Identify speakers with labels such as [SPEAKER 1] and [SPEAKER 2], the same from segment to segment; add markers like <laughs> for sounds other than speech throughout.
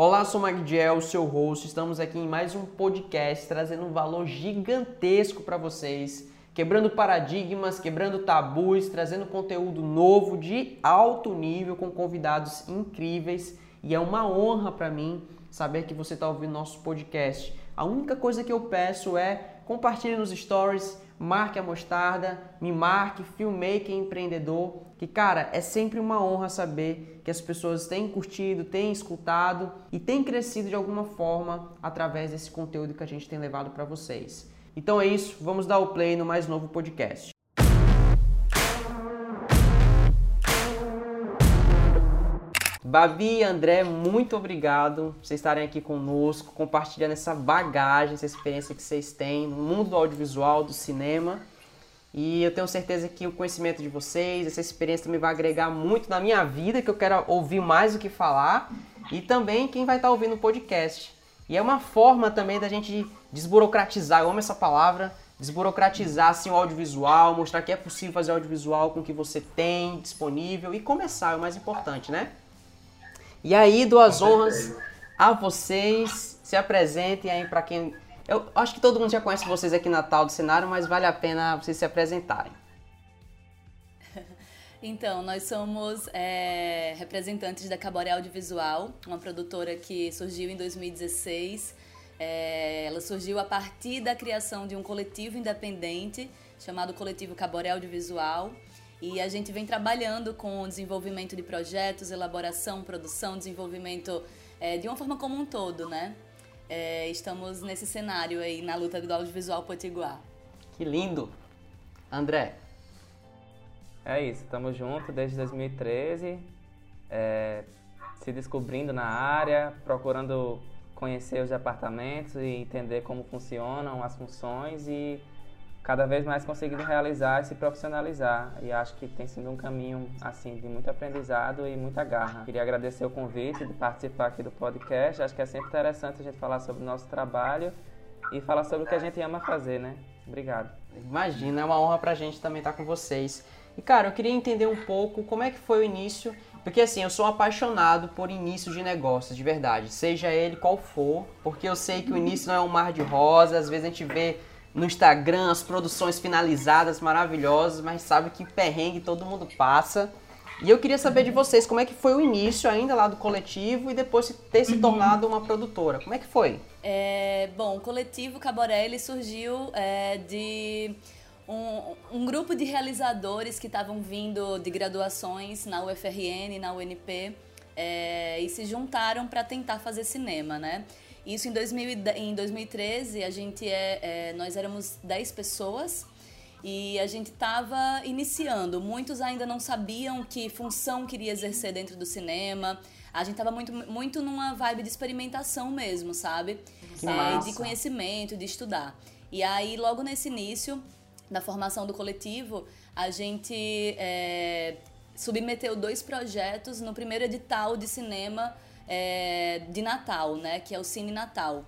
[SPEAKER 1] Olá, sou Magdiel, seu host. Estamos aqui em mais um podcast trazendo um valor gigantesco para vocês, quebrando paradigmas, quebrando tabus, trazendo conteúdo novo de alto nível com convidados incríveis. E é uma honra para mim saber que você está ouvindo nosso podcast. A única coisa que eu peço é compartilhe nos stories, marque a mostarda, me marque, filmmaker empreendedor, que cara, é sempre uma honra saber que as pessoas têm curtido, têm escutado e têm crescido de alguma forma através desse conteúdo que a gente tem levado para vocês. Então é isso, vamos dar o play no mais novo podcast. Babi e André, muito obrigado por vocês estarem aqui conosco, compartilhando essa bagagem, essa experiência que vocês têm no mundo do audiovisual, do cinema. E eu tenho certeza que o conhecimento de vocês, essa experiência também vai agregar muito na minha vida, que eu quero ouvir mais do que falar, e também quem vai estar ouvindo o podcast. E é uma forma também da gente desburocratizar, eu amo essa palavra, desburocratizar assim, o audiovisual, mostrar que é possível fazer audiovisual com o que você tem disponível e começar, é o mais importante, né? E aí, duas honras a vocês. Se apresentem aí para quem. Eu acho que todo mundo já conhece vocês aqui na tal do cenário, mas vale a pena vocês se apresentarem. <laughs>
[SPEAKER 2] Então, nós somos é, representantes da Caboré Audiovisual, uma produtora que surgiu em 2016. É, ela surgiu a partir da criação de um coletivo independente chamado Coletivo Caboré Audiovisual, e a gente vem trabalhando com o desenvolvimento de projetos, elaboração, produção, desenvolvimento é, de uma forma como um todo, né? É, estamos nesse cenário aí na luta do audiovisual potiguar.
[SPEAKER 1] Que lindo! André.
[SPEAKER 3] É isso, estamos juntos desde 2013, é, se descobrindo na área, procurando conhecer os departamentos e entender como funcionam as funções e cada vez mais conseguindo realizar e se profissionalizar. E acho que tem sido um caminho assim de muito aprendizado e muita garra. Queria agradecer o convite de participar aqui do podcast. Acho que é sempre interessante a gente falar sobre o nosso trabalho e falar sobre o que a gente ama fazer, né? Obrigado.
[SPEAKER 1] Imagina, é uma honra pra gente também estar com vocês. E cara, eu queria entender um pouco como é que foi o início, porque assim, eu sou apaixonado por início de negócios, de verdade, seja ele qual for, porque eu sei que o início não é um mar de rosas, às vezes a gente vê no Instagram as produções finalizadas maravilhosas, mas sabe que perrengue todo mundo passa. E eu queria saber de vocês como é que foi o início ainda lá do coletivo e depois ter se tornado uma produtora. Como é que foi?
[SPEAKER 2] É, bom, o coletivo Caborelli surgiu é, de um, um, grupo de realizadores que estavam vindo de graduações na UFRN, na UNP, é, e se juntaram para tentar fazer cinema, né? Isso em, 2000, em 2013, a gente é, é, nós éramos 10 pessoas e a gente estava iniciando. Muitos ainda não sabiam que função queria exercer dentro do cinema. A gente estava muito, muito numa vibe de experimentação mesmo, sabe? É, de conhecimento, de estudar. E aí, logo nesse início da formação do coletivo, a gente é, submeteu dois projetos no primeiro edital de cinema é, de Natal, né? Que é o Cine Natal.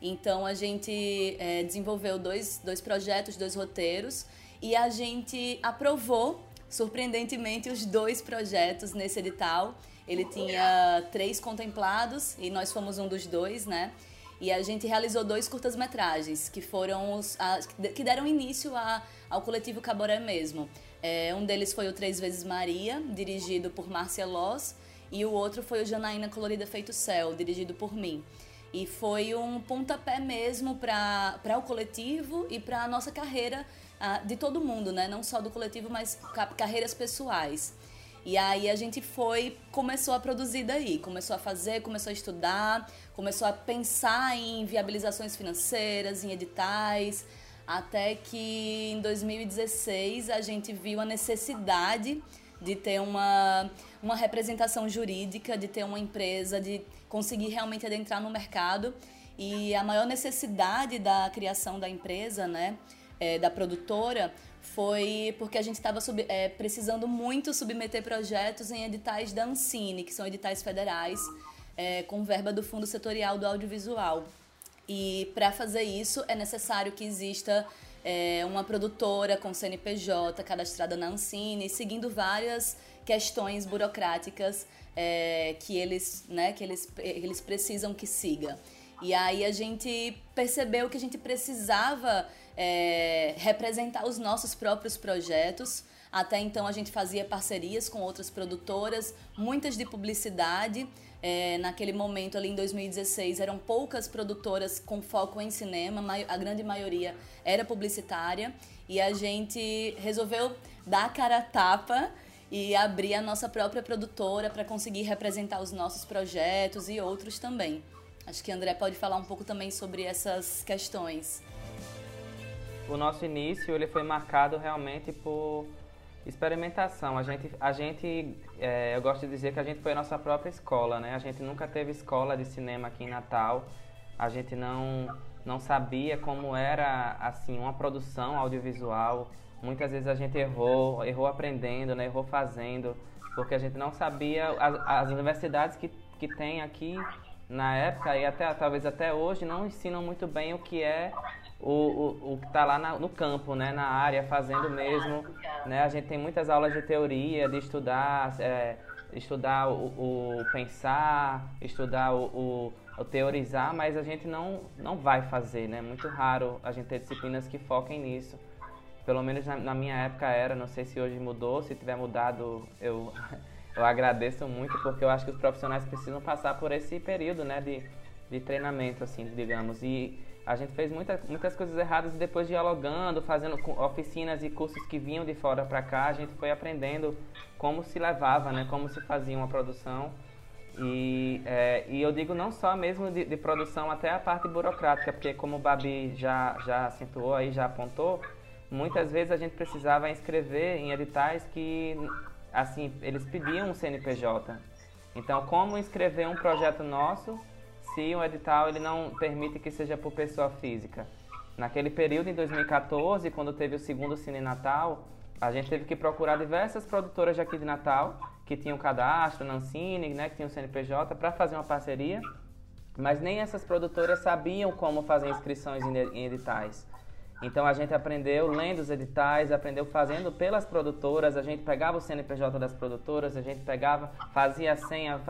[SPEAKER 2] Então a gente é, desenvolveu dois, dois projetos, dois roteiros e a gente aprovou, surpreendentemente, os dois projetos nesse edital. Ele tinha três contemplados e nós fomos um dos dois, né? E a gente realizou dois curtas-metragens que foram os a, que deram início a, ao coletivo Caboré mesmo. É, um deles foi o Três Vezes Maria, dirigido por Márcia Loss, e o outro foi o Janaína Colorida Feito Céu, dirigido por mim. E foi um pontapé mesmo para o coletivo e para a nossa carreira uh, de todo mundo, né? Não só do coletivo, mas carreiras pessoais. E aí a gente foi, começou a produzir daí, começou a fazer, começou a estudar, começou a pensar em viabilizações financeiras, em editais, até que em 2016 a gente viu a necessidade de ter uma, uma representação jurídica, de ter uma empresa, de conseguir realmente adentrar no mercado. E a maior necessidade da criação da empresa, né, é, da produtora, foi porque a gente estava é, precisando muito submeter projetos em editais da Ancine, que são editais federais, é, com verba do Fundo Setorial do Audiovisual. E para fazer isso é necessário que exista é, uma produtora com CNPJ cadastrada na Ancine, seguindo várias questões burocráticas é, que, eles, né, que eles, eles precisam que siga. E aí a gente percebeu que a gente precisava é, representar os nossos próprios projetos. Até então a gente fazia parcerias com outras produtoras, muitas de publicidade. É, naquele momento ali em 2016 eram poucas produtoras com foco em cinema, a grande maioria era publicitária e a gente resolveu dar a cara a tapa e abrir a nossa própria produtora para conseguir representar os nossos projetos e outros também. Acho que André pode falar um pouco também sobre essas questões.
[SPEAKER 3] O nosso início ele foi marcado realmente por Experimentação. A gente, a gente é, eu gosto de dizer que a gente foi a nossa própria escola, né? A gente nunca teve escola de cinema aqui em Natal. A gente não, não sabia como era, assim, uma produção audiovisual. Muitas vezes a gente errou, errou aprendendo, né? Errou fazendo, porque a gente não sabia as, as universidades que, que tem aqui na época e até talvez até hoje não ensinam muito bem o que é o, o, o que está lá na, no campo, né, na área, fazendo mesmo. Né? A gente tem muitas aulas de teoria, de estudar, é, estudar o, o, pensar, estudar o, o, teorizar, mas a gente não, não vai fazer, né? Muito raro a gente ter disciplinas que foquem nisso. Pelo menos na, na minha época era, não sei se hoje mudou, se tiver mudado eu, <laughs> eu agradeço muito, porque eu acho que os profissionais precisam passar por esse período, né, de, de treinamento, assim, digamos. E a gente fez muita, muitas coisas erradas e depois dialogando, fazendo oficinas e cursos que vinham de fora para cá, a gente foi aprendendo como se levava, né, como se fazia uma produção. E, é, e eu digo não só mesmo de, de, produção, até a parte burocrática, porque como o Babi já, já acentuou aí, já apontou, muitas vezes a gente precisava inscrever em editais que, assim, eles pediam um CNPJ. Então, como inscrever um projeto nosso se o edital ele não permite que seja por pessoa física. Naquele período, em 2014, quando teve o segundo Cine Natal, a gente teve que procurar diversas produtoras de aqui de Natal, que tinham cadastro, Nancine, né, que tinham CNPJ, para fazer uma parceria, mas nem essas produtoras sabiam como fazer inscrições em editais. Então a gente aprendeu lendo os editais, aprendeu fazendo pelas produtoras, a gente pegava o CNPJ das produtoras, a gente pegava, fazia a senha,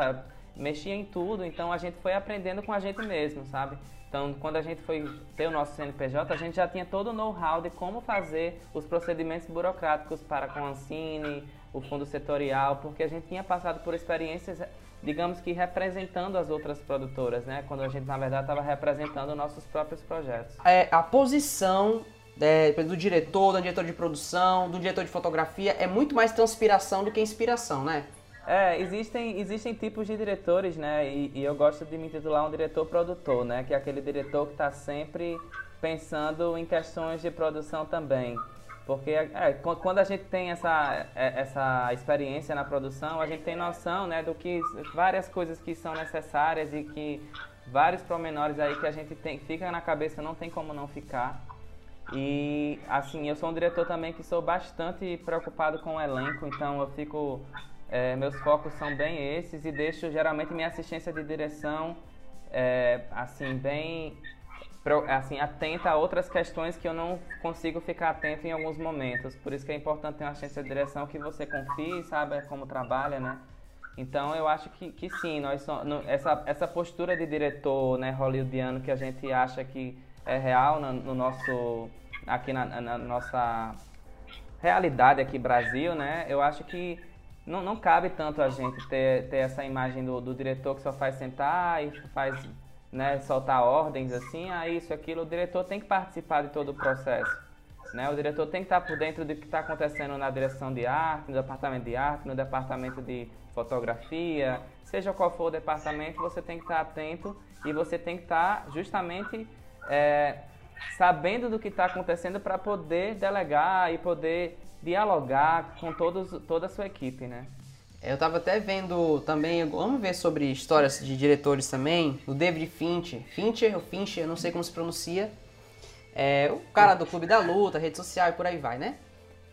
[SPEAKER 3] mexia em tudo, então a gente foi aprendendo com a gente mesmo, sabe? Então, quando a gente foi ter o nosso CNPJ, a gente já tinha todo o know-how de como fazer os procedimentos burocráticos para com a Ancine, o fundo setorial, porque a gente tinha passado por experiências, digamos que representando as outras produtoras, né? Quando a gente, na verdade, estava representando nossos próprios projetos.
[SPEAKER 1] É, a posição é, do diretor, do diretor de produção, do diretor de fotografia é muito mais transpiração do que inspiração, né?
[SPEAKER 3] É, existem, existem tipos de diretores, né? E, e eu gosto de me titular um diretor-produtor, né? Que é aquele diretor que está sempre pensando em questões de produção também. Porque é, quando a gente tem essa, é, essa experiência na produção, a gente tem noção né, do que várias coisas que são necessárias e que vários promenores aí que a gente tem, fica na cabeça, não tem como não ficar. E assim, eu sou um diretor também que sou bastante preocupado com o elenco, então eu fico é, meus focos são bem esses e deixo geralmente minha assistência de direção é, assim bem assim atenta a outras questões que eu não consigo ficar atento em alguns momentos. Por isso que é importante ter uma assistência de direção que você confie, sabe como trabalha, né? Então eu acho que, que sim, nós somos, essa, essa postura de diretor né, hollywoodiano que a gente acha que é real no, no nosso aqui na, na, nossa realidade aqui Brasil, né? Eu acho que não, não cabe tanto a gente ter, ter essa imagem do, do diretor que só faz sentar e faz né, soltar ordens assim, ah, isso, aquilo. O diretor tem que participar de todo o processo. Né? O diretor tem que estar por dentro do que está acontecendo na direção de arte, no departamento de arte, no departamento de fotografia, seja qual for o departamento, você tem que estar atento e você tem que estar justamente é, sabendo do que está acontecendo para poder delegar e poder dialogar com todos, toda a sua equipe, né?
[SPEAKER 1] Eu estava até vendo também, vamos ver sobre histórias de diretores também, o David Fincher, Fincher ou Fincher, não sei como se pronuncia, é o cara do Clube da Luta, rede social e por aí vai, né?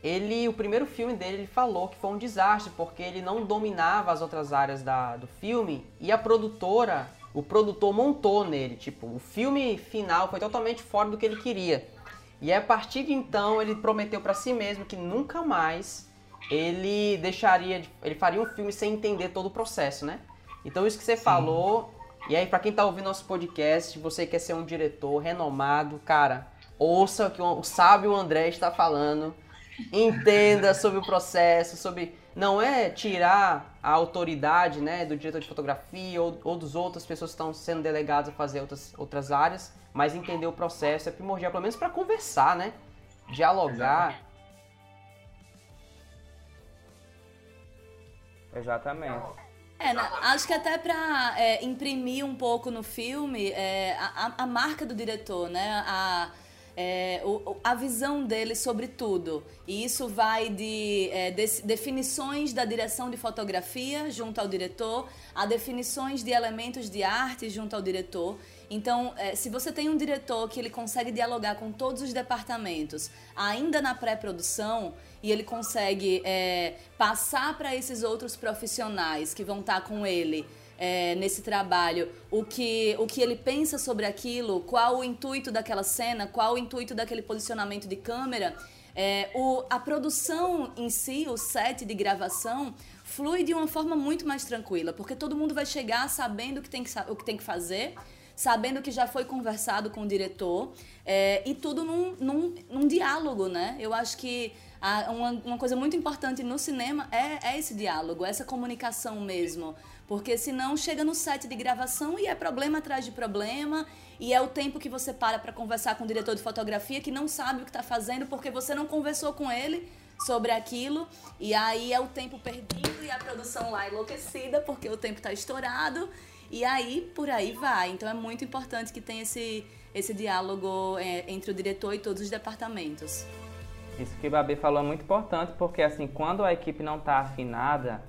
[SPEAKER 1] Ele, o primeiro filme dele, ele falou que foi um desastre porque ele não dominava as outras áreas da, do filme e a produtora, o produtor montou nele, tipo, o filme final foi totalmente fora do que ele queria. E a partir de então ele prometeu para si mesmo que nunca mais ele deixaria, ele faria um filme sem entender todo o processo, né? Então isso que você Sim. falou, e aí para quem tá ouvindo nosso podcast, você quer ser um diretor renomado, cara, ouça o que o sábio André está falando, entenda sobre o processo, sobre não é tirar a autoridade, né, do diretor de fotografia ou, ou dos outras pessoas que estão sendo delegadas a fazer outras, outras áreas, mas entender o processo é primordial, pelo menos para conversar, né? Dialogar.
[SPEAKER 3] Exatamente.
[SPEAKER 2] É, acho que até para é, imprimir um pouco no filme é, a, a, marca do diretor, né? A, é, o, a visão dele sobre tudo. E isso vai de, é, de, definições da direção de fotografia junto ao diretor, a definições de elementos de arte junto ao diretor. Então, é, se você tem um diretor que ele consegue dialogar com todos os departamentos, ainda na pré-produção, e ele consegue é, passar para esses outros profissionais que vão estar tá com ele é, nesse trabalho, o que, o que ele pensa sobre aquilo, qual o intuito daquela cena, qual o intuito daquele posicionamento de câmera. É, o, a produção em si, o set de gravação, flui de uma forma muito mais tranquila, porque todo mundo vai chegar sabendo o que tem que, o que, tem que fazer, sabendo que já foi conversado com o diretor, é, e tudo num, num, num diálogo, né? Eu acho que a, uma, uma coisa muito importante no cinema é, é esse diálogo, essa comunicação mesmo. Porque senão chega no set de gravação e é problema atrás de problema, e é o tempo que você para para conversar com o diretor de fotografia que não sabe o que está fazendo porque você não conversou com ele sobre aquilo, e aí é o tempo perdido e a produção lá enlouquecida porque o tempo está estourado, e aí por aí vai. Então é muito importante que tenha esse, esse diálogo é, entre o diretor e todos os departamentos.
[SPEAKER 3] Isso que o Babi falou é muito importante, porque assim, quando a equipe não está afinada,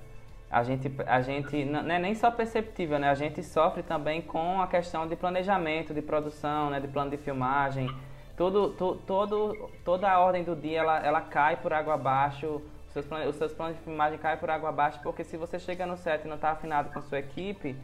[SPEAKER 3] a gente, a gente não é nem só perceptível, né? A gente sofre também com a questão de planejamento, de produção, né? De plano de filmagem. Tudo, tu, todo, toda a ordem do dia, ela, ela cai por água abaixo. Os seus, planos, os seus planos de filmagem caem por água abaixo, porque se você chega no set e não está afinado com a sua equipe,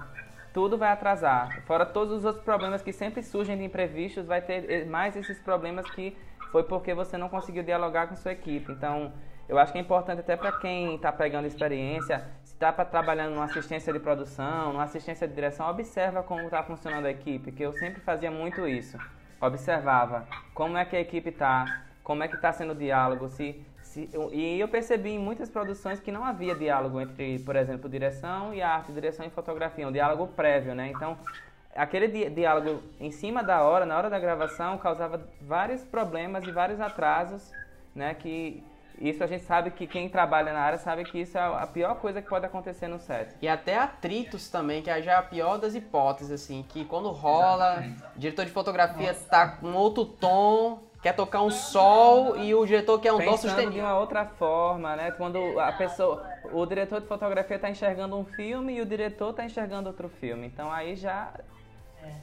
[SPEAKER 3] tudo vai atrasar. Fora todos os outros problemas que sempre surgem de imprevistos, vai ter mais esses problemas que foi porque você não conseguiu dialogar com sua equipe. Então, eu acho que é importante até para quem está pegando experiência, se está trabalhando numa assistência de produção, numa assistência de direção, observa como está funcionando a equipe, que eu sempre fazia muito isso. Observava como é que a equipe está, como é que está sendo o diálogo, se, se, e eu percebi em muitas produções que não havia diálogo entre, por exemplo, direção e arte, direção e fotografia, um diálogo prévio, né? Então, aquele di diálogo em cima da hora, na hora da gravação, causava vários problemas e vários atrasos, né? Que isso a gente sabe que quem trabalha na área sabe que isso é a pior coisa que pode acontecer no set.
[SPEAKER 1] E até atritos também, que já é a pior das hipóteses, assim, que quando rola, o diretor de fotografia Nossa. tá com outro tom, quer tocar um sol e o diretor quer um dó sustenido.
[SPEAKER 3] de uma outra forma, né? Quando a pessoa, o diretor de fotografia está enxergando um filme e o diretor está enxergando outro filme. Então aí já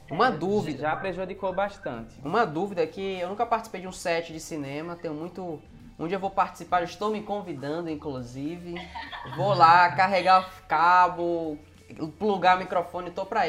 [SPEAKER 1] uma dúvida.
[SPEAKER 3] Já prejudicou bastante.
[SPEAKER 1] Uma dúvida é que eu nunca participei de um set de cinema, tenho muito um dia eu vou participar, estou me convidando, inclusive. Vou lá carregar cabo, plugar microfone, estou para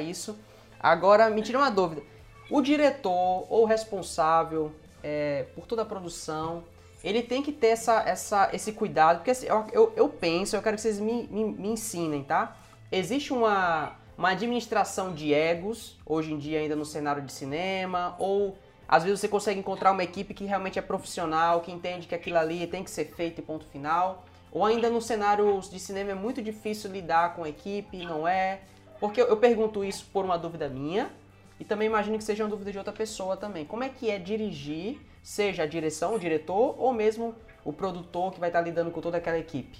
[SPEAKER 1] isso. Agora, me tira uma dúvida. O diretor ou responsável é, por toda a produção, ele tem que ter essa, essa, esse cuidado, porque assim, eu, eu, eu, penso, eu quero que vocês me, me, me ensinem, tá? Existe uma, uma administração de egos, hoje em dia ainda no cenário de cinema, ou às vezes você consegue encontrar uma equipe que realmente é profissional, que entende que aquilo ali tem que ser feito e ponto final. Ou ainda no cenário de cinema é muito difícil lidar com a equipe, não é? Porque eu pergunto isso por uma dúvida minha e também imagino que seja uma dúvida de outra pessoa também. Como é que é dirigir, seja a direção, o diretor ou mesmo o produtor que vai estar lidando com toda aquela equipe?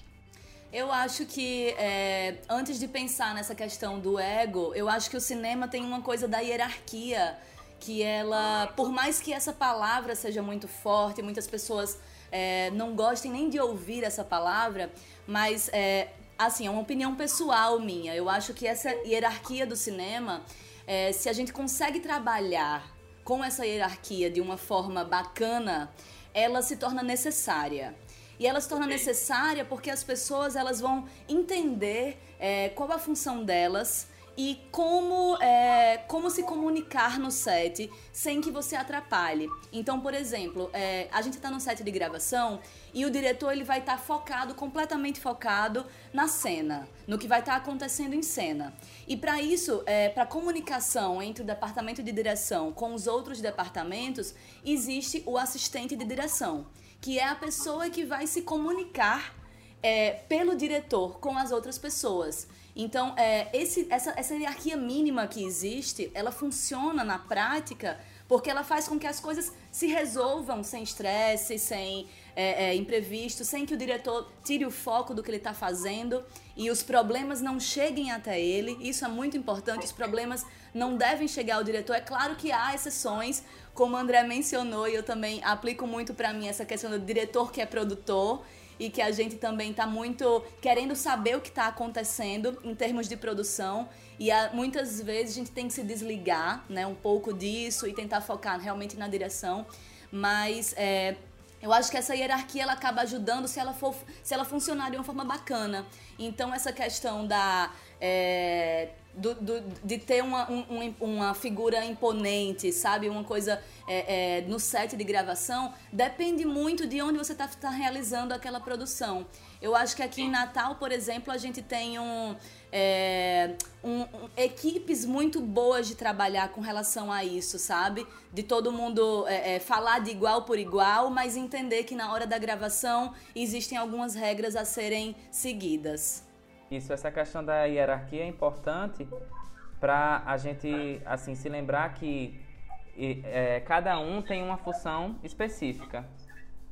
[SPEAKER 2] Eu acho que é, antes de pensar nessa questão do ego, eu acho que o cinema tem uma coisa da hierarquia que ela, por mais que essa palavra seja muito forte, muitas pessoas é, não gostem nem de ouvir essa palavra, mas é, assim, é uma opinião pessoal minha. Eu acho que essa hierarquia do cinema, é, se a gente consegue trabalhar com essa hierarquia de uma forma bacana, ela se torna necessária. E ela se torna necessária porque as pessoas elas vão entender é, qual a função delas e como, é, como se comunicar no set sem que você atrapalhe. Então, por exemplo, é, a gente está no set de gravação e o diretor ele vai estar tá focado, completamente focado na cena, no que vai estar tá acontecendo em cena. E para isso, é, para comunicação entre o departamento de direção com os outros departamentos, existe o assistente de direção, que é a pessoa que vai se comunicar é, pelo diretor com as outras pessoas. Então, é, esse, essa, essa hierarquia mínima que existe, ela funciona na prática porque ela faz com que as coisas se resolvam sem estresse, sem é, é, imprevisto, sem que o diretor tire o foco do que ele está fazendo e os problemas não cheguem até ele. Isso é muito importante. Os problemas não devem chegar ao diretor. É claro que há exceções, como o André mencionou, e eu também aplico muito para mim essa questão do diretor que é produtor e que a gente também está muito querendo saber o que está acontecendo em termos de produção e a, muitas vezes a gente tem que se desligar né, um pouco disso e tentar focar realmente na direção, mas é, eu acho que essa hierarquia ela acaba ajudando se ela for se ela funcionar de uma forma bacana. Então essa questão da é, do, do, de ter uma, um, uma figura imponente, sabe? Uma coisa é, é, no set de gravação, depende muito de onde você está tá realizando aquela produção. Eu acho que aqui em Natal, por exemplo, a gente tem um, é, um, um, equipes muito boas de trabalhar com relação a isso, sabe? De todo mundo é, é, falar de igual por igual, mas entender que na hora da gravação existem algumas regras a serem seguidas.
[SPEAKER 3] Isso, essa questão da hierarquia é importante para a gente assim se lembrar que é, cada um tem uma função específica,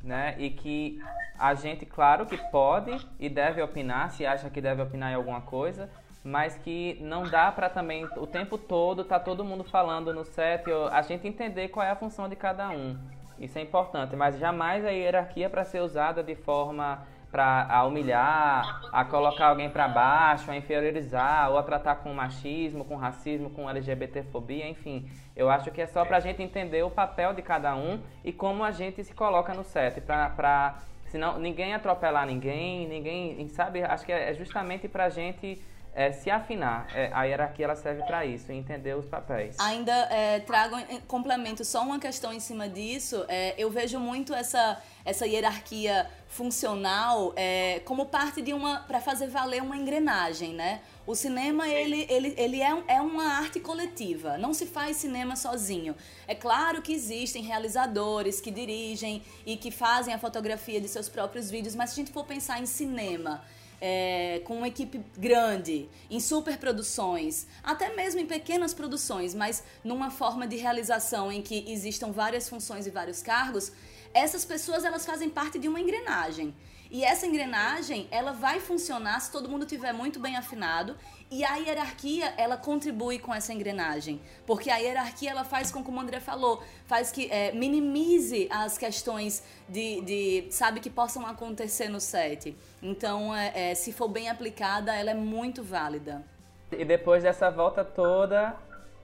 [SPEAKER 3] né? E que a gente, claro, que pode e deve opinar se acha que deve opinar em alguma coisa, mas que não dá para também o tempo todo tá todo mundo falando no set, a gente entender qual é a função de cada um. Isso é importante, mas jamais a hierarquia para ser usada de forma para humilhar, a colocar alguém para baixo, a inferiorizar, ou a tratar com machismo, com racismo, com LGBTfobia, enfim. Eu acho que é só para a gente entender o papel de cada um e como a gente se coloca no set, para senão ninguém atropelar ninguém, ninguém, sabe? Acho que é justamente para a gente é, se afinar. É, a hierarquia ela serve para isso, entender os papéis.
[SPEAKER 2] Ainda é, trago complemento só uma questão em cima disso. É, eu vejo muito essa essa hierarquia funcional é, como parte de uma para fazer valer uma engrenagem, né? O cinema ele, ele, ele é, é uma arte coletiva, não se faz cinema sozinho. É claro que existem realizadores que dirigem e que fazem a fotografia de seus próprios vídeos, mas se a gente for pensar em cinema, é, com uma equipe grande, em superproduções, até mesmo em pequenas produções, mas numa forma de realização em que existam várias funções e vários cargos, essas pessoas elas fazem parte de uma engrenagem. E essa engrenagem, ela vai funcionar se todo mundo tiver muito bem afinado e a hierarquia, ela contribui com essa engrenagem. Porque a hierarquia, ela faz com, como o André falou, faz que é, minimize as questões de, de, sabe, que possam acontecer no set. Então, é, é, se for bem aplicada, ela é muito válida.
[SPEAKER 3] E depois dessa volta toda,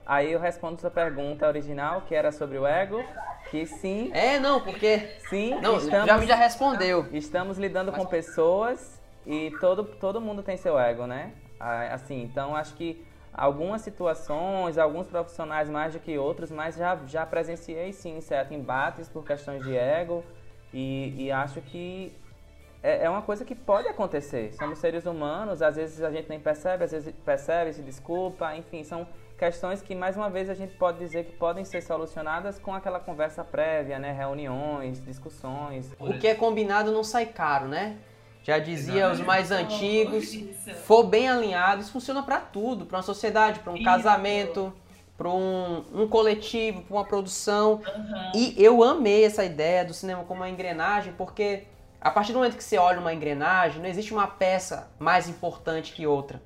[SPEAKER 3] aí eu respondo sua pergunta original, que era sobre o ego. Que sim.
[SPEAKER 1] É, não, porque.
[SPEAKER 3] Sim,
[SPEAKER 1] não, estamos, já, já respondeu.
[SPEAKER 3] Estamos lidando Mas... com pessoas e todo, todo mundo tem seu ego, né? Assim, então acho que algumas situações, alguns profissionais mais do que outros, mas já, já presenciei sim certo embates por questões de ego e, e acho que é, é, uma coisa que pode acontecer. Somos seres humanos, às vezes a gente nem percebe, às vezes percebe, se desculpa, enfim, são questões que mais uma vez a gente pode dizer que podem ser solucionadas com aquela conversa prévia, né, reuniões, discussões.
[SPEAKER 1] O que é combinado não sai caro, né? Já dizia os mais antigos, for bem alinhado, isso funciona para tudo, para uma sociedade, para um casamento, para um, um, coletivo, para uma produção. Uhum. E eu amei essa ideia do cinema como uma engrenagem, porque a partir do momento que você olha uma engrenagem, não existe uma peça mais importante que outra.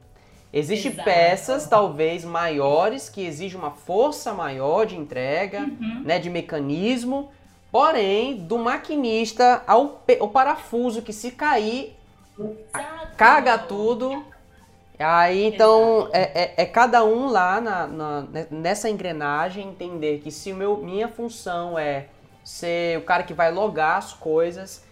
[SPEAKER 1] Existem peças, talvez, maiores, que exigem uma força maior de entrega, uhum. né, de mecanismo, porém, do maquinista ao, ao parafuso, que se cair, Exato. caga tudo. Aí, então, é, é, é, cada um lá na, na, nessa engrenagem entender que se meu, minha função é ser o cara que vai logar as coisas,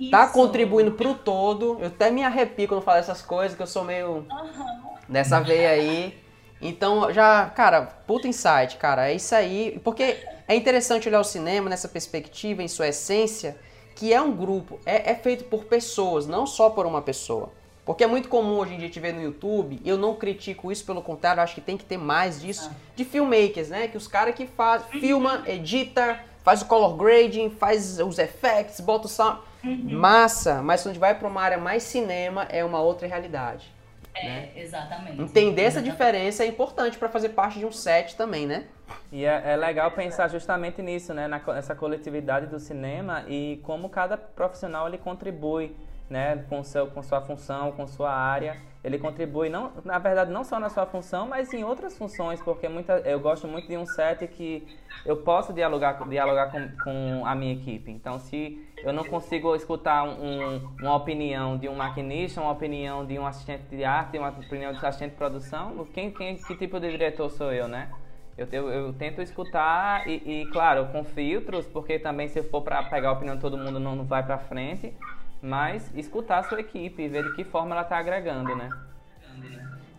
[SPEAKER 1] Isso. tá contribuindo pro todo. Eu até me arrepio quando falo essas coisas, que eu sou meio... Uhum nessa veia aí. Então, já, cara, puta insight, cara, é isso aí. Porque é interessante olhar o cinema nessa perspectiva, em sua essência, que é um grupo, é, é feito por pessoas, não só por uma pessoa. Porque é muito comum hoje em dia te ver no YouTube, e eu não critico isso, pelo contrário, acho que tem que ter mais disso, de filmmakers, né? Que os caras que faz, filma, edita, faz o color grading, faz os effects, bota o sound. Massa, mas quando a gente vai para uma área mais cinema, é uma outra realidade.
[SPEAKER 2] É, né? exatamente.
[SPEAKER 1] Entender essa diferença é importante para fazer parte de um set também, né?
[SPEAKER 3] E é, é, legal pensar justamente nisso, né? Nessa coletividade do cinema e como cada profissional ele contribui né, com, seu, com sua função, com sua área. Ele contribui, não, na verdade, não só na sua função, mas em outras funções, porque muita, eu gosto muito de um set que eu posso dialogar, dialogar com, com a minha equipe. Então, se eu não consigo escutar um, uma opinião de um maquinista, uma opinião de um assistente de arte, uma opinião de um assistente de produção, quem, quem, que tipo de diretor sou eu, né? Eu, eu, eu, tento escutar e, e, claro, com filtros, porque também se for para pegar a opinião de todo mundo não, não vai para frente mas escutar a sua equipe ver de que forma ela está agregando, né?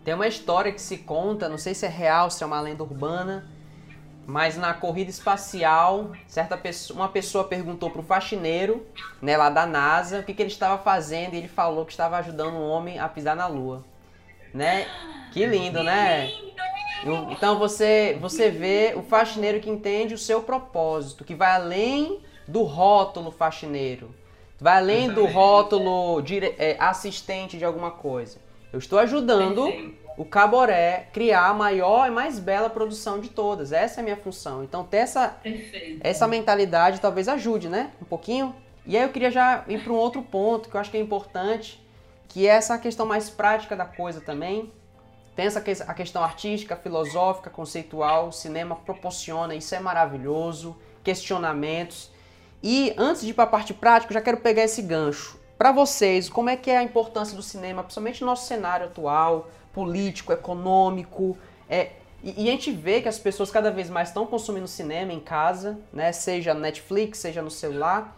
[SPEAKER 1] Tem uma história que se conta, não sei se é real, se é uma lenda urbana, mas na corrida espacial, certa pessoa, uma pessoa perguntou para o faxineiro, né, lá da NASA, o que, que ele estava fazendo e ele falou que estava ajudando um homem a pisar na Lua, né? Que lindo, né? Então você você vê o faxineiro que entende o seu propósito, que vai além do rótulo faxineiro, vai além do rótulo dire, é, assistente de alguma coisa. Eu estou ajudando o Caboré criar a maior e mais bela produção de todas. Essa é a minha função. Então ter essa, essa mentalidade talvez ajude, né? Um pouquinho. E aí eu queria já ir para um outro ponto que eu acho que é importante, que é essa questão mais prática da coisa também. Tem essa a questão artística, filosófica, conceitual, o cinema proporciona, isso é maravilhoso, questionamentos. E antes de ir para a parte prática, eu já quero pegar esse gancho. Para vocês, como é que é a importância do cinema, principalmente no nosso cenário atual, político, econômico? É, e, e, a gente vê que as pessoas cada vez mais estão consumindo cinema em casa, né? seja no Netflix, seja no celular.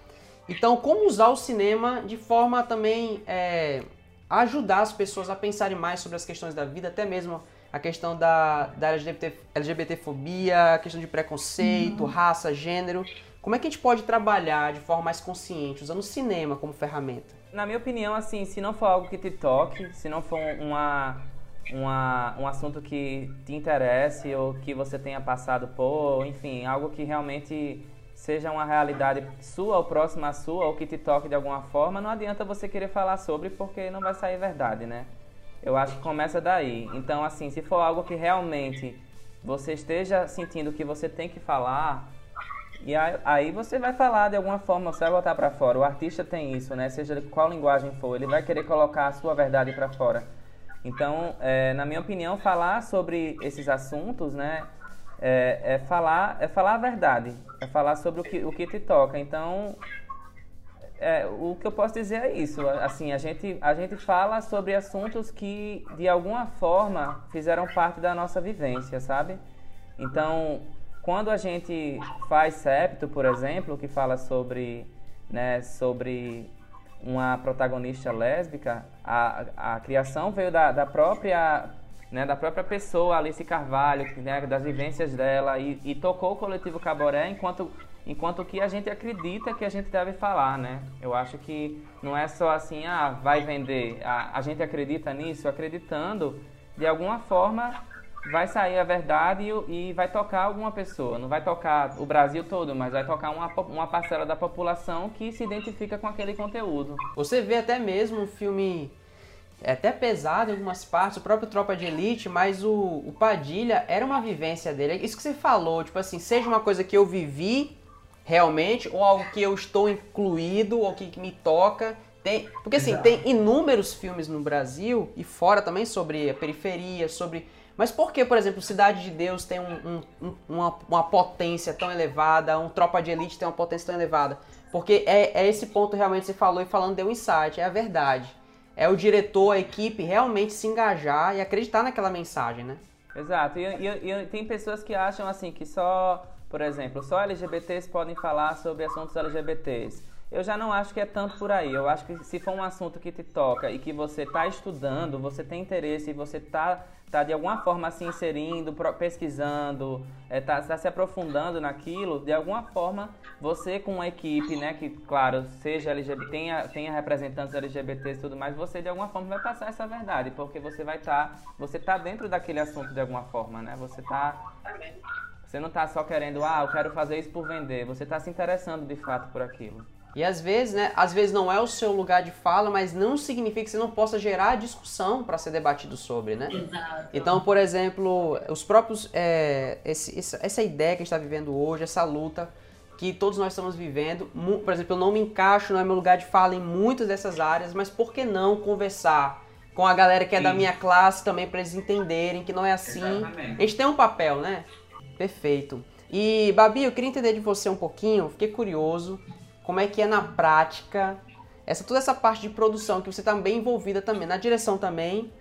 [SPEAKER 1] Então, como usar o cinema de forma também é, ajudar as pessoas a pensarem mais sobre as questões da vida, até mesmo a questão da, da LGBT, LGBTfobia, a questão de preconceito, uhum. raça, gênero. Como é que a gente pode trabalhar de forma mais consciente, usando o cinema como ferramenta?
[SPEAKER 3] Na minha opinião, assim, se não for algo que te toque, se não for uma, uma, um assunto que te interesse ou que você tenha passado por, enfim, algo que realmente seja uma realidade sua ou próxima à sua ou que te toque de alguma forma, não adianta você querer falar sobre porque não vai sair verdade, né? Eu acho que começa daí. Então, assim, se for algo que realmente você esteja sentindo que você tem que falar, e aí você vai falar de alguma forma, você vai botar para fora. O artista tem isso, né? Seja qual linguagem for, ele vai querer colocar a sua verdade para fora. Então, é, na minha opinião, falar sobre esses assuntos, né? É, é, falar, é falar a verdade, é falar sobre o que, o que te toca. Então, é, o que eu posso dizer é isso. Assim, a gente, a gente fala sobre assuntos que, de alguma forma, fizeram parte da nossa vivência, sabe? Então, quando a gente faz Septo, por exemplo, que fala sobre, né, sobre uma protagonista lésbica, a, a criação veio da, da própria né, da própria pessoa, Alice Carvalho, né, das vivências dela, e, e, tocou o coletivo Caboré enquanto, enquanto que a gente acredita que a gente deve falar, né? Eu acho que não é só assim, ah, vai vender. A, a gente acredita nisso, acreditando, de alguma forma, vai sair a verdade e, e, vai tocar alguma pessoa. Não vai tocar o Brasil todo, mas vai tocar uma, uma parcela da população que se identifica com aquele conteúdo.
[SPEAKER 1] Você vê até mesmo um filme é até pesado em algumas partes, o próprio Tropa de Elite, mas o, o Padilha era uma vivência dele. Isso que você falou, tipo assim, seja uma coisa que eu vivi realmente, ou algo que eu estou incluído, ou que, que me toca. Tem, porque assim, Exato. tem inúmeros filmes no Brasil e fora também sobre a periferia, sobre mas por que, por exemplo, Cidade de Deus tem um, um, uma, uma, potência tão elevada, um Tropa de Elite tem uma potência tão elevada? Porque é, é esse ponto realmente que você falou e falando deu um insight, é a verdade. É o diretor, a equipe realmente se engajar e acreditar naquela mensagem, né?
[SPEAKER 3] Exato. E, e, e tem pessoas que acham assim que só, por exemplo, só LGBTs podem falar sobre assuntos LGBTs. eu já não acho que é tanto por aí. Eu acho que se for um assunto que te toca e que você está estudando, você tem interesse e você está tá de alguma forma se inserindo, pesquisando, está é, tá se aprofundando naquilo, de alguma forma você com uma equipe, né, que claro, seja LGBT, tenha, tenha representantes LGBTs e tudo mais, você de alguma forma vai passar essa verdade, porque você vai estar, tá, você tá dentro daquele assunto de alguma forma, né? Você tá você não está só querendo, ah, eu quero fazer isso por vender, você está se interessando de fato por aquilo.
[SPEAKER 1] E às vezes, né, às vezes não é o seu lugar de fala, mas não significa que você não possa gerar discussão para ser debatido sobre, né?
[SPEAKER 2] Exato.
[SPEAKER 1] Então, por exemplo, os próprios, é, esse, essa ideia que a gente está vivendo hoje, essa luta que todos nós estamos vivendo, por exemplo, eu não me encaixo, não é meu lugar de fala em muitas dessas áreas, mas por que não conversar com a galera que é Sim. da minha classe também para eles entenderem que não é assim? Exatamente. A gente tem um papel, né? Perfeito. E Babi, eu queria entender de você um pouquinho, fiquei curioso como é que é na prática essa toda essa parte de produção que você está bem envolvida também na direção também,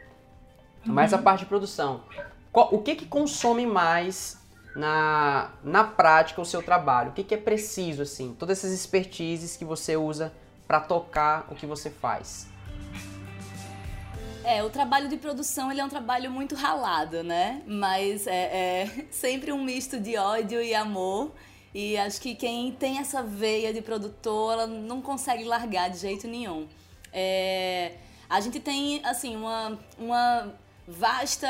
[SPEAKER 1] uhum. mas a parte de produção. Qual, o que que consome mais na, na prática o seu trabalho? O que que é preciso assim? Todas essas expertises que você usa para tocar o que você faz.
[SPEAKER 2] É, o trabalho de produção ele é um trabalho muito ralado, né? Mas é, é <laughs> sempre um misto de ódio e amor. E acho que quem tem essa veia de produtor, ela não consegue largar de jeito nenhum. É, a gente tem, assim, uma, uma vasta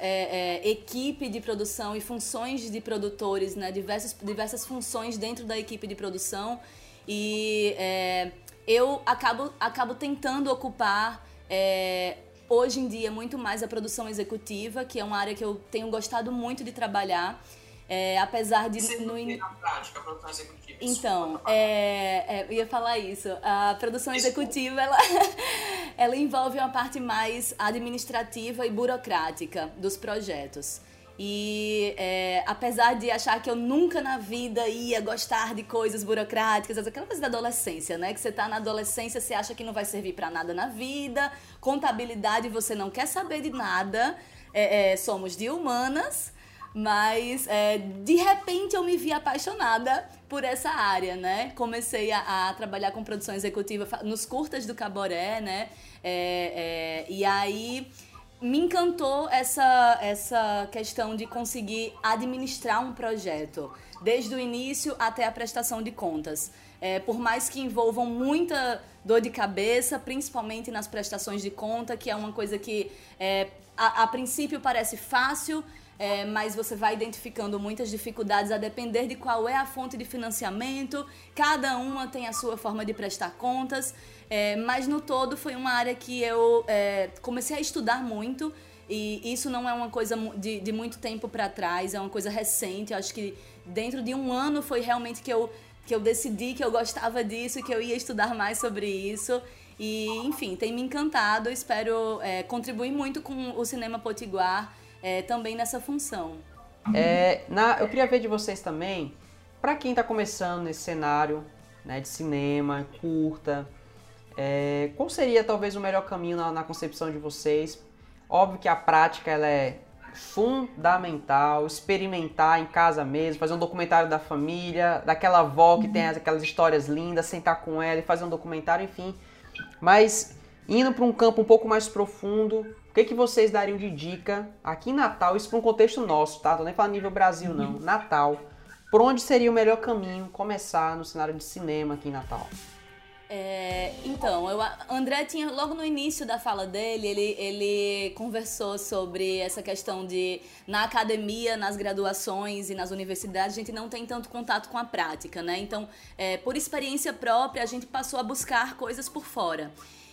[SPEAKER 2] é, é, equipe de produção e funções de produtores, né? Diversas, diversas funções dentro da equipe de produção. E é, eu acabo, acabo tentando ocupar é, hoje em dia muito mais a produção executiva, que é uma área que eu tenho gostado muito de trabalhar. É, apesar de.
[SPEAKER 4] Você no na prática, a produção executiva.
[SPEAKER 2] Então, é, é, eu ia falar isso. A produção executiva ela, <laughs> ela envolve uma parte mais administrativa e burocrática dos projetos. E é, apesar de achar que eu nunca na vida ia gostar de coisas burocráticas, aquela coisa da adolescência, né? Que você tá na adolescência, você acha que não vai servir para nada na vida, contabilidade você não quer saber de nada, é, é, somos de humanas. Mas é, de repente eu me vi apaixonada por essa área, né? Comecei a, a trabalhar com produção executiva nos curtas do Caboré, né? É, é, e aí me encantou essa, essa questão de conseguir administrar um projeto, desde o início até a prestação de contas. É, por mais que envolvam muita dor de cabeça, principalmente nas prestações de conta, que é uma coisa que é, a, a princípio parece fácil, é, mas você vai identificando muitas dificuldades a depender de qual é a fonte de financiamento. Cada uma tem a sua forma de prestar contas, é, mas no todo foi uma área que eu é, comecei a estudar muito. E isso não é uma coisa de, de muito tempo para trás, é uma coisa recente. Eu acho que dentro de um ano foi realmente que eu, que eu decidi que eu gostava disso, que eu ia estudar mais sobre isso. E, enfim, tem me encantado. Espero é, contribuir muito com o Cinema Potiguar é, também nessa função.
[SPEAKER 1] É, na, eu queria ver de vocês também, para quem está começando nesse cenário né, de cinema, curta, é, qual seria talvez o melhor caminho na, na, concepção de vocês? Óbvio que a prática ela é fundamental, experimentar em casa mesmo, fazer um documentário da família, daquela avó que tem aquelas histórias lindas, sentar com ela e fazer um documentário, enfim. Mas indo para um campo um pouco mais profundo, que, que vocês dariam de dica aqui em Natal, isso para um contexto nosso, tá? Tô nem falando nível Brasil, não. Uhum. Natal. Por onde seria o melhor caminho começar no cenário de cinema aqui em Natal?
[SPEAKER 2] É, então, eu, André tinha, logo no início da fala dele, ele, ele conversou sobre essa questão de, na academia, nas graduações e nas universidades, a gente não tem tanto contato com a prática, né? Então, é, por experiência própria, a gente passou a buscar coisas por fora.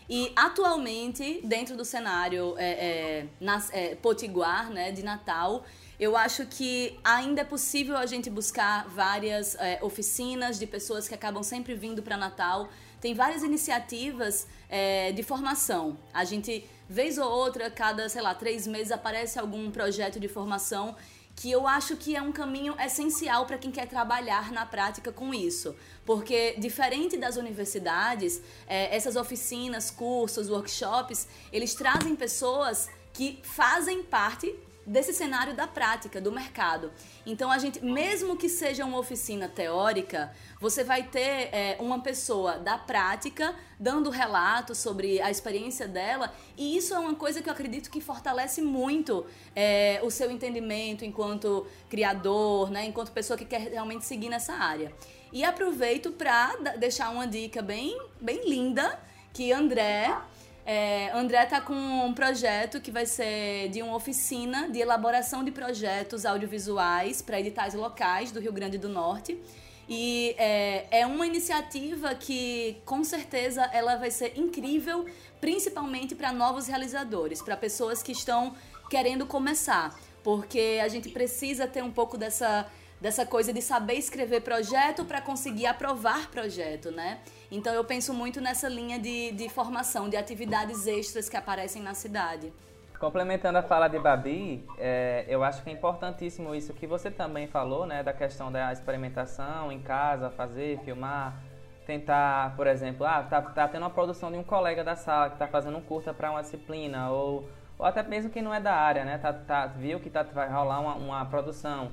[SPEAKER 2] E atualmente, dentro do cenário é, é, nas, é, potiguar, né, de Natal, eu acho que ainda é possível a gente buscar várias é, oficinas de pessoas que acabam sempre vindo para Natal. Tem várias iniciativas é, de formação. A gente, vez ou outra, cada, sei lá, três meses aparece algum projeto de formação que eu acho que é um caminho essencial para quem quer trabalhar na prática com isso. Porque, diferente das universidades, é, essas oficinas, cursos, workshops, eles trazem pessoas que fazem parte desse cenário da prática, do mercado. Então a gente, mesmo que seja uma oficina teórica, você vai ter é, uma pessoa da prática dando relatos sobre a experiência dela, e isso é uma coisa que eu acredito que fortalece muito é, o seu entendimento enquanto criador, né, enquanto pessoa que quer realmente seguir nessa área. E aproveito para deixar uma dica bem, bem linda que André é, André está com um projeto que vai ser de uma oficina de elaboração de projetos audiovisuais para editais locais do Rio Grande do Norte. E é, é uma iniciativa que, com certeza, ela vai ser incrível, principalmente para novos realizadores, para pessoas que estão querendo começar. Porque a gente precisa ter um pouco dessa dessa coisa de saber escrever projeto para conseguir aprovar projeto, né? Então eu penso muito nessa linha de, de formação, de atividades extras que aparecem na cidade.
[SPEAKER 3] Complementando a fala de Babi, é, eu acho que é importantíssimo isso que você também falou, né, da questão da experimentação em casa, fazer, filmar, tentar, por exemplo, ah, tá, tá tendo uma produção de um colega da sala que está fazendo um curta para uma disciplina, ou, ou até mesmo que não é da área, né, tá, tá, viu que tá, vai rolar uma, uma produção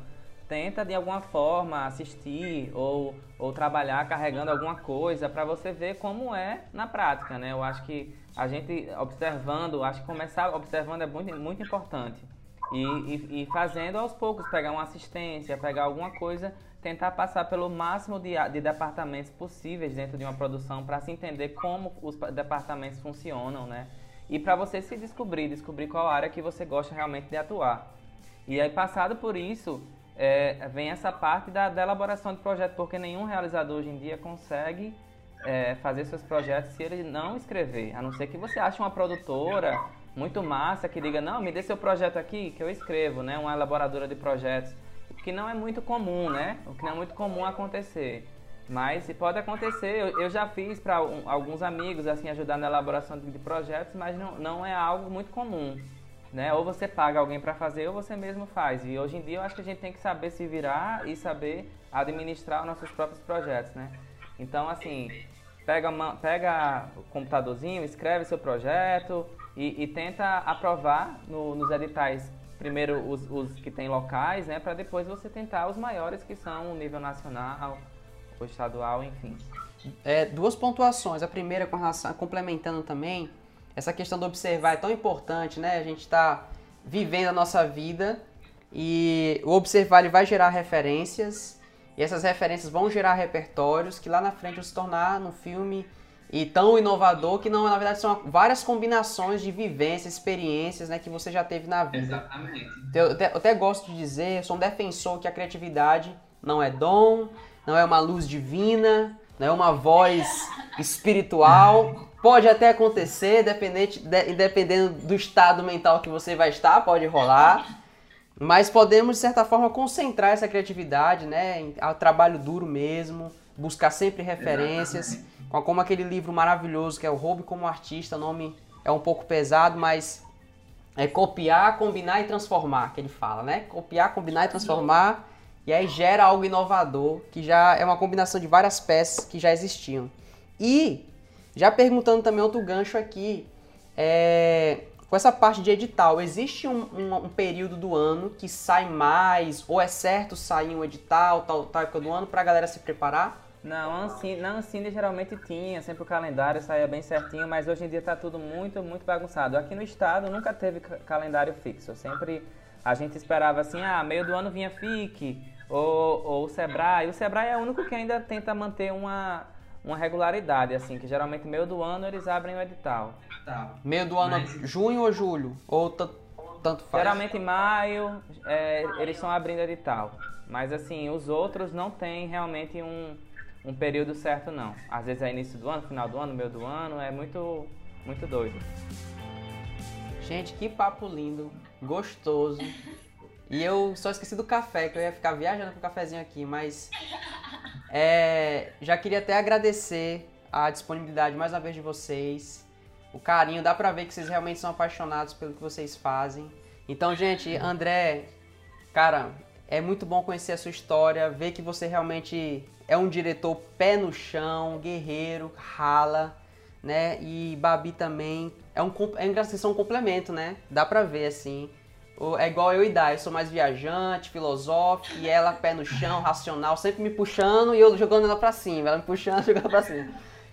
[SPEAKER 3] tenta de alguma forma assistir ou, ou trabalhar carregando alguma coisa para você ver como é na prática, né? Eu acho que a gente observando, acho que começar observando é muito, muito importante. E, e, e fazendo aos poucos, pegar uma assistência, pegar alguma coisa, tentar passar pelo máximo de, de departamentos possíveis dentro de uma produção para se entender como os departamentos funcionam, né? E para você se descobrir, descobrir qual área que você gosta realmente de atuar. E aí, passado por isso, é, vem essa parte da, da, elaboração de projeto, porque nenhum realizador hoje em dia consegue é, fazer seus projetos se ele não escrever. A não ser que você ache uma produtora muito massa que diga, não, me dê seu projeto aqui que eu escrevo, né? Uma elaboradora de projetos. O que não é muito comum, né? O que não é muito comum acontecer. Mas pode acontecer, eu, já fiz para alguns amigos, assim, ajudar na elaboração de, de projetos, mas não, não é algo muito comum né? Ou você paga alguém para fazer ou você mesmo faz. E hoje em dia eu acho que a gente tem que saber se virar e saber administrar os nossos próprios projetos, né? Então, assim, pega, uma, pega o computadorzinho, escreve seu projeto e, e tenta aprovar no, nos editais primeiro os, os que tem locais, né? Para depois você tentar os maiores que são o nível nacional, ou estadual, enfim.
[SPEAKER 1] É, duas pontuações. A primeira com relação, complementando também, essa questão do observar é tão importante, né? A gente está vivendo a nossa vida e o observar ele vai gerar referências e essas referências vão gerar repertórios que lá na frente vão se tornar no filme e tão inovador que não, na verdade são várias combinações de vivências, experiências, né, que você já teve na vida.
[SPEAKER 4] Exatamente.
[SPEAKER 1] Eu até, eu até gosto de dizer, eu sou um defensor que a criatividade não é dom, não é uma luz divina, não é uma voz espiritual, Pode até acontecer, dependente, de, dependendo do estado mental que você vai estar, pode rolar. Mas podemos, de certa forma, concentrar essa criatividade, né? Ao trabalho duro mesmo, buscar sempre referências. Como aquele livro maravilhoso que é o Hobby como Artista, o nome é um pouco pesado, mas é copiar, combinar e transformar, que ele fala, né? Copiar, combinar e transformar, e aí gera algo inovador, que já é uma combinação de várias peças que já existiam. E já perguntando também outro gancho aqui, é, com essa parte de edital, existe um, um, um, período do ano que sai mais, ou é certo sair um edital, tal, tal época do ano, para a galera se preparar?
[SPEAKER 3] Não, na Ancine geralmente tinha, sempre o calendário saía bem certinho, mas hoje em dia está tudo muito, muito bagunçado. Aqui no estado nunca teve calendário fixo, sempre a gente esperava assim, ah, meio do ano vinha FIC, ou, ou o Sebrae. O Sebrae é o único que ainda tenta manter uma, uma regularidade, assim, que geralmente meio do ano eles abrem o edital.
[SPEAKER 1] Tá. Meio do ano, Mas... junho ou julho? Ou tanto faz?
[SPEAKER 3] Geralmente maio é, eles estão abrindo edital. Mas assim, os outros não tem realmente um, um período certo não. Às vezes é início do ano, final do ano, meio do ano, é muito, muito doido.
[SPEAKER 1] Gente, que papo lindo, gostoso. E eu só esqueci do café, que eu ia ficar viajando com o cafezinho aqui, mas é, já queria até agradecer a disponibilidade mais uma vez de vocês. O carinho, dá pra ver que vocês realmente são apaixonados pelo que vocês fazem. Então, gente, André, cara, é muito bom conhecer a sua história, ver que você realmente é um diretor pé no chão, guerreiro, rala, né? E Babi também é um é engraçado, são um complemento, né? Dá pra ver assim. É igual eu e Dai, eu sou mais viajante, filosófico, e ela pé no chão, racional, sempre me puxando e eu jogando ela pra cima, ela me puxando e <laughs> jogando pra cima.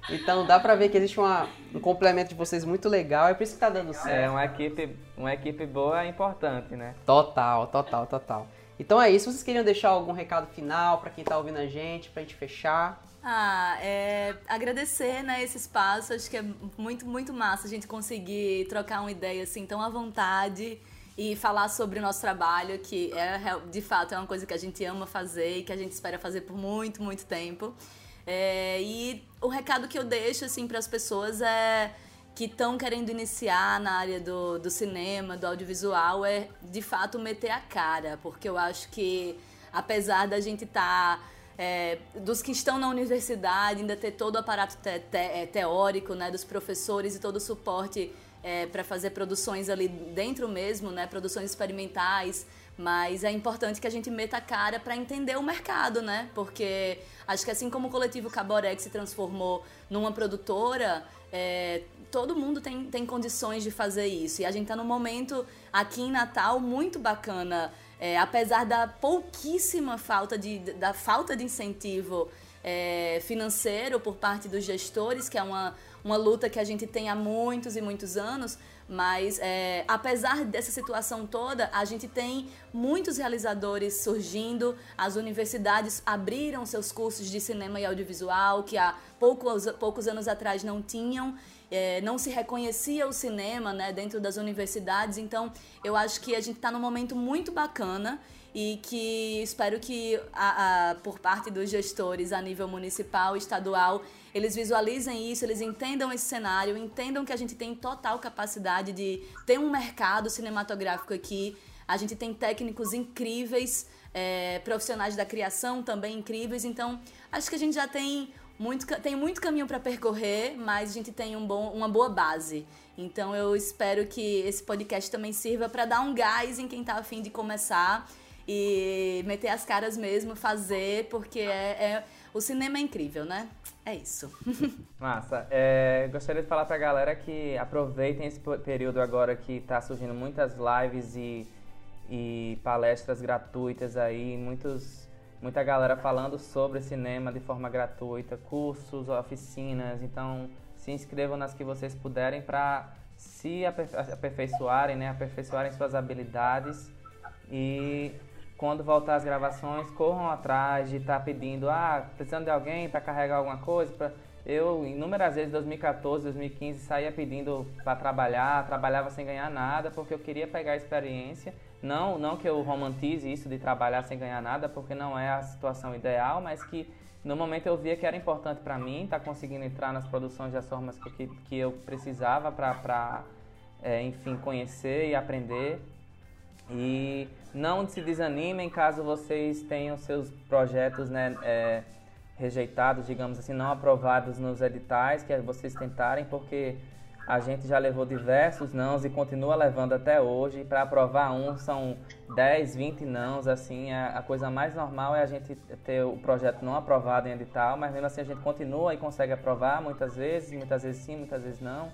[SPEAKER 1] Então dá pra ver que existe uma, um complemento de vocês muito legal, é por isso que tá dando certo.
[SPEAKER 3] É, uma equipe, uma equipe boa é importante, né?
[SPEAKER 1] Total, total, total. Então é isso, vocês queriam deixar algum recado final para quem tá ouvindo a gente, pra gente fechar?
[SPEAKER 2] Ah, é, agradecer né, esse espaço, acho que é muito, muito massa a gente conseguir trocar uma ideia assim tão à vontade e falar sobre o nosso trabalho, que é de fato é uma coisa que a gente ama fazer e que a gente espera fazer por muito, muito tempo. É, e o recado que eu deixo assim para as pessoas é que estão querendo iniciar na área do, do cinema, do audiovisual, é de fato meter a cara, porque eu acho que apesar da gente estar tá é, dos que estão na universidade, ainda ter todo o aparato te, te, é, teórico, né, dos professores e todo o suporte é, para fazer produções ali dentro mesmo, né, produções experimentais, mas é importante que a gente meta a cara para entender o mercado, né? Porque acho que assim como o coletivo Caborex se transformou numa produtora, é, todo mundo tem, tem condições de fazer isso. E a gente está num momento aqui em Natal muito bacana, é, apesar da pouquíssima falta de, da falta de incentivo é, financeiro por parte dos gestores, que é uma uma luta que a gente tem há muitos e muitos anos, mas é, apesar dessa situação toda, a gente tem muitos realizadores surgindo, as universidades abriram seus cursos de cinema e audiovisual, que há poucos, poucos anos atrás não tinham. É, não se reconhecia o cinema né, dentro das universidades, então eu acho que a gente está num momento muito bacana e que espero que a, a, por parte dos gestores a nível municipal, estadual, eles visualizem isso, eles entendam esse cenário, entendam que a gente tem total capacidade de ter um mercado cinematográfico aqui. A gente tem técnicos incríveis, é, profissionais da criação também incríveis. Então, acho que a gente já tem muito, tem muito caminho para percorrer, mas a gente tem um bom, uma boa base. Então, eu espero que esse podcast também sirva para dar um gás em quem está afim de começar e meter as caras mesmo, fazer, porque é, é o cinema é incrível, né? É isso. <laughs>
[SPEAKER 3] Massa. É, gostaria de falar pra galera que aproveitem esse período agora que tá surgindo muitas lives e, e palestras gratuitas aí, muitos, muita galera falando sobre cinema de forma gratuita, cursos, oficinas. Então, se inscrevam nas que vocês puderem para se aperfeiçoarem, né? Aperfeiçoarem suas habilidades e quando voltar as gravações, corram atrás de estar tá pedindo, ah, precisando de alguém para carregar alguma coisa. Pra... Eu, inúmeras vezes, em 2014, 2015, saía pedindo para trabalhar, trabalhava sem ganhar nada, porque eu queria pegar a experiência. Não, não que eu romantize isso de trabalhar sem ganhar nada, porque não é a situação ideal, mas que no momento eu via que era importante para mim estar tá conseguindo entrar nas produções das formas que, que eu precisava para, é, enfim, conhecer e aprender. E não se desanimem caso vocês tenham seus projetos né, é, rejeitados, digamos assim, não aprovados nos editais que vocês tentarem, porque a gente já levou diversos nãos e continua levando até hoje. Para aprovar um são 10, 20 nãos, assim, a, a, coisa mais normal é a gente ter o projeto não aprovado em edital, mas mesmo assim a gente continua e consegue aprovar muitas vezes, muitas vezes sim, muitas vezes não.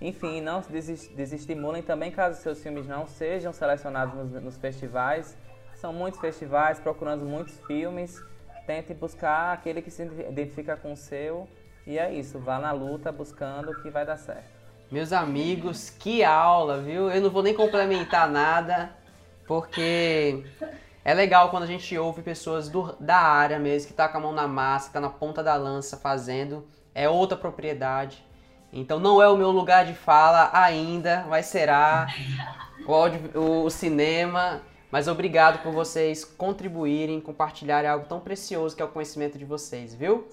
[SPEAKER 3] Enfim, não se desestimulem também caso seus filmes não sejam selecionados nos, nos festivais. São muitos festivais procurando muitos filmes. Tente buscar aquele que se identifica com o seu. E é isso, vá na luta buscando que vai dar certo.
[SPEAKER 1] Meus amigos, que aula, viu? Eu não vou nem complementar nada, porque é legal quando a gente ouve pessoas do, da área mesmo, que tá com a mão na massa, tá na ponta da lança fazendo. É outra propriedade. Então não é o meu lugar de fala ainda, mas será o, audio, o cinema. Mas obrigado por vocês contribuírem, compartilharem algo tão precioso que é o conhecimento de vocês, viu?